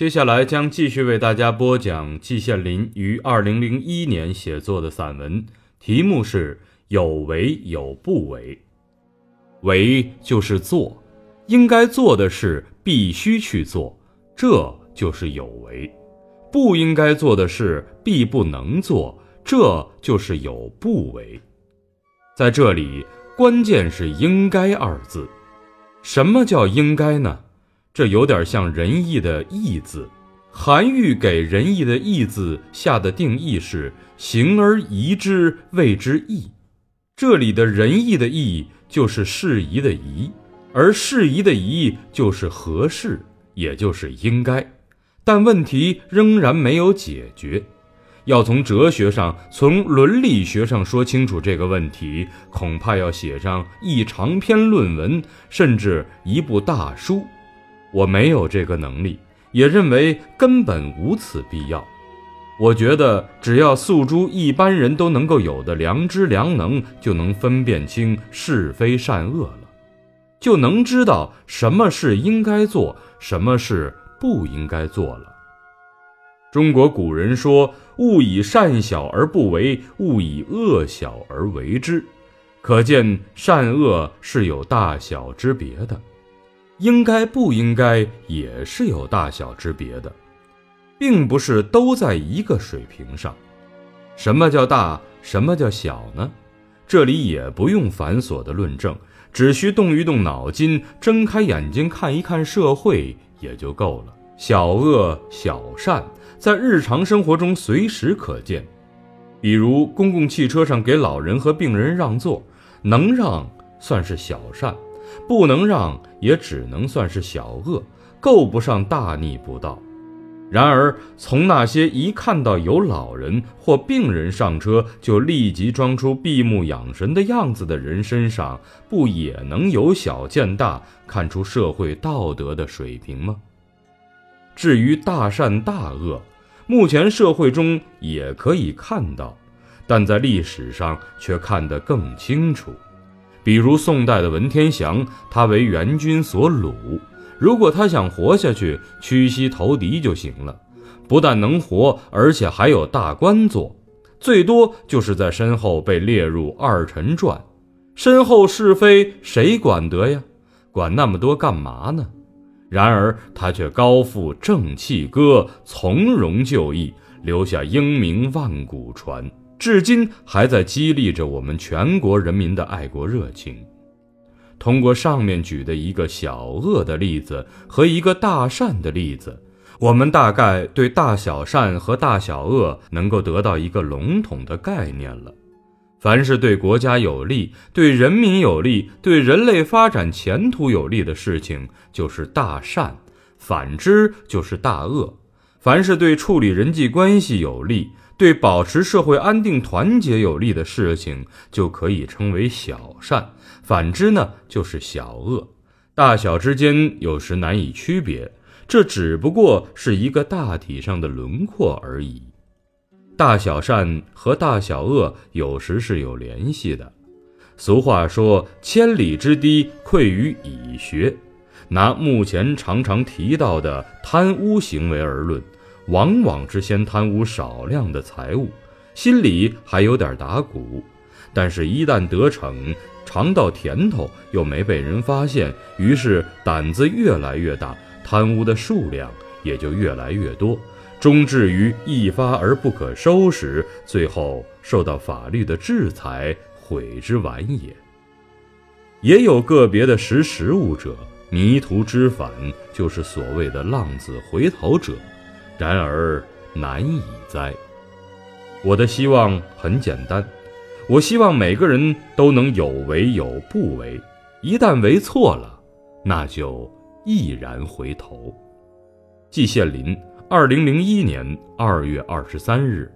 接下来将继续为大家播讲季羡林于二零零一年写作的散文，题目是《有为有不为》。为就是做，应该做的事必须去做，这就是有为；不应该做的事必不能做，这就是有不为。在这里，关键是“应该”二字。什么叫应该呢？这有点像仁义的义字，韩愈给仁义的义字下的定义是“行而宜之，谓之义”。这里的仁义的义就是适宜的宜，而适宜的宜就是合适，也就是应该。但问题仍然没有解决，要从哲学上、从伦理学上说清楚这个问题，恐怕要写上一长篇论文，甚至一部大书。我没有这个能力，也认为根本无此必要。我觉得只要诉诸一般人都能够有的良知良能，就能分辨清是非善恶了，就能知道什么事应该做，什么事不应该做了。中国古人说：“勿以善小而不为，勿以恶小而为之。”可见善恶是有大小之别的。应该不应该也是有大小之别的，并不是都在一个水平上。什么叫大？什么叫小呢？这里也不用繁琐的论证，只需动一动脑筋，睁开眼睛看一看社会也就够了。小恶小善在日常生活中随时可见，比如公共汽车上给老人和病人让座，能让算是小善。不能让，也只能算是小恶，够不上大逆不道。然而，从那些一看到有老人或病人上车就立即装出闭目养神的样子的人身上，不也能由小见大，看出社会道德的水平吗？至于大善大恶，目前社会中也可以看到，但在历史上却看得更清楚。比如宋代的文天祥，他为元军所虏，如果他想活下去，屈膝投敌就行了，不但能活，而且还有大官做，最多就是在身后被列入二臣传，身后是非谁管得呀？管那么多干嘛呢？然而他却高负正气歌，从容就义，留下英名万古传。至今还在激励着我们全国人民的爱国热情。通过上面举的一个小恶的例子和一个大善的例子，我们大概对大小善和大小恶能够得到一个笼统的概念了。凡是对国家有利、对人民有利、对人类发展前途有利的事情，就是大善；反之就是大恶。凡是对处理人际关系有利，对保持社会安定团结有利的事情，就可以称为小善；反之呢，就是小恶。大小之间有时难以区别，这只不过是一个大体上的轮廓而已。大小善和大小恶有时是有联系的。俗话说：“千里之堤，溃于蚁穴。”拿目前常常提到的贪污行为而论。往往只先贪污少量的财物，心里还有点打鼓，但是，一旦得逞，尝到甜头，又没被人发现，于是胆子越来越大，贪污的数量也就越来越多，终至于一发而不可收拾，最后受到法律的制裁，悔之晚也。也有个别的识时务者，迷途知返，就是所谓的浪子回头者。然而难以哉！我的希望很简单，我希望每个人都能有为有不为，一旦为错了，那就毅然回头。季羡林，二零零一年二月二十三日。